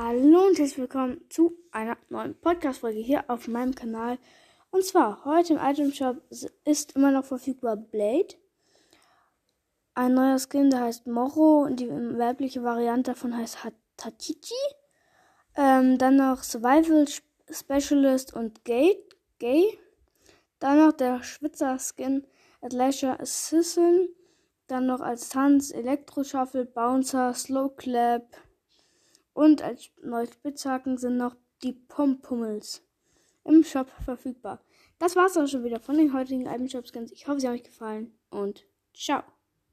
Hallo und herzlich willkommen zu einer neuen Podcast-Folge hier auf meinem Kanal. Und zwar heute im Item Shop ist immer noch verfügbar Blade. Ein neuer Skin, der heißt Moro und die weibliche Variante davon heißt Tatichi. Ähm, dann noch Survival Specialist und Gate, Gay. Dann noch der Schwitzer Skin Atlasia Assassin. Dann noch als Tanz Elektro Shuffle, Bouncer, Slow Clap. Und als neue Spitzhaken sind noch die Pompummels im Shop verfügbar. Das war's auch schon wieder von den heutigen Alben Shop Skins. Ich hoffe, sie haben euch gefallen und ciao.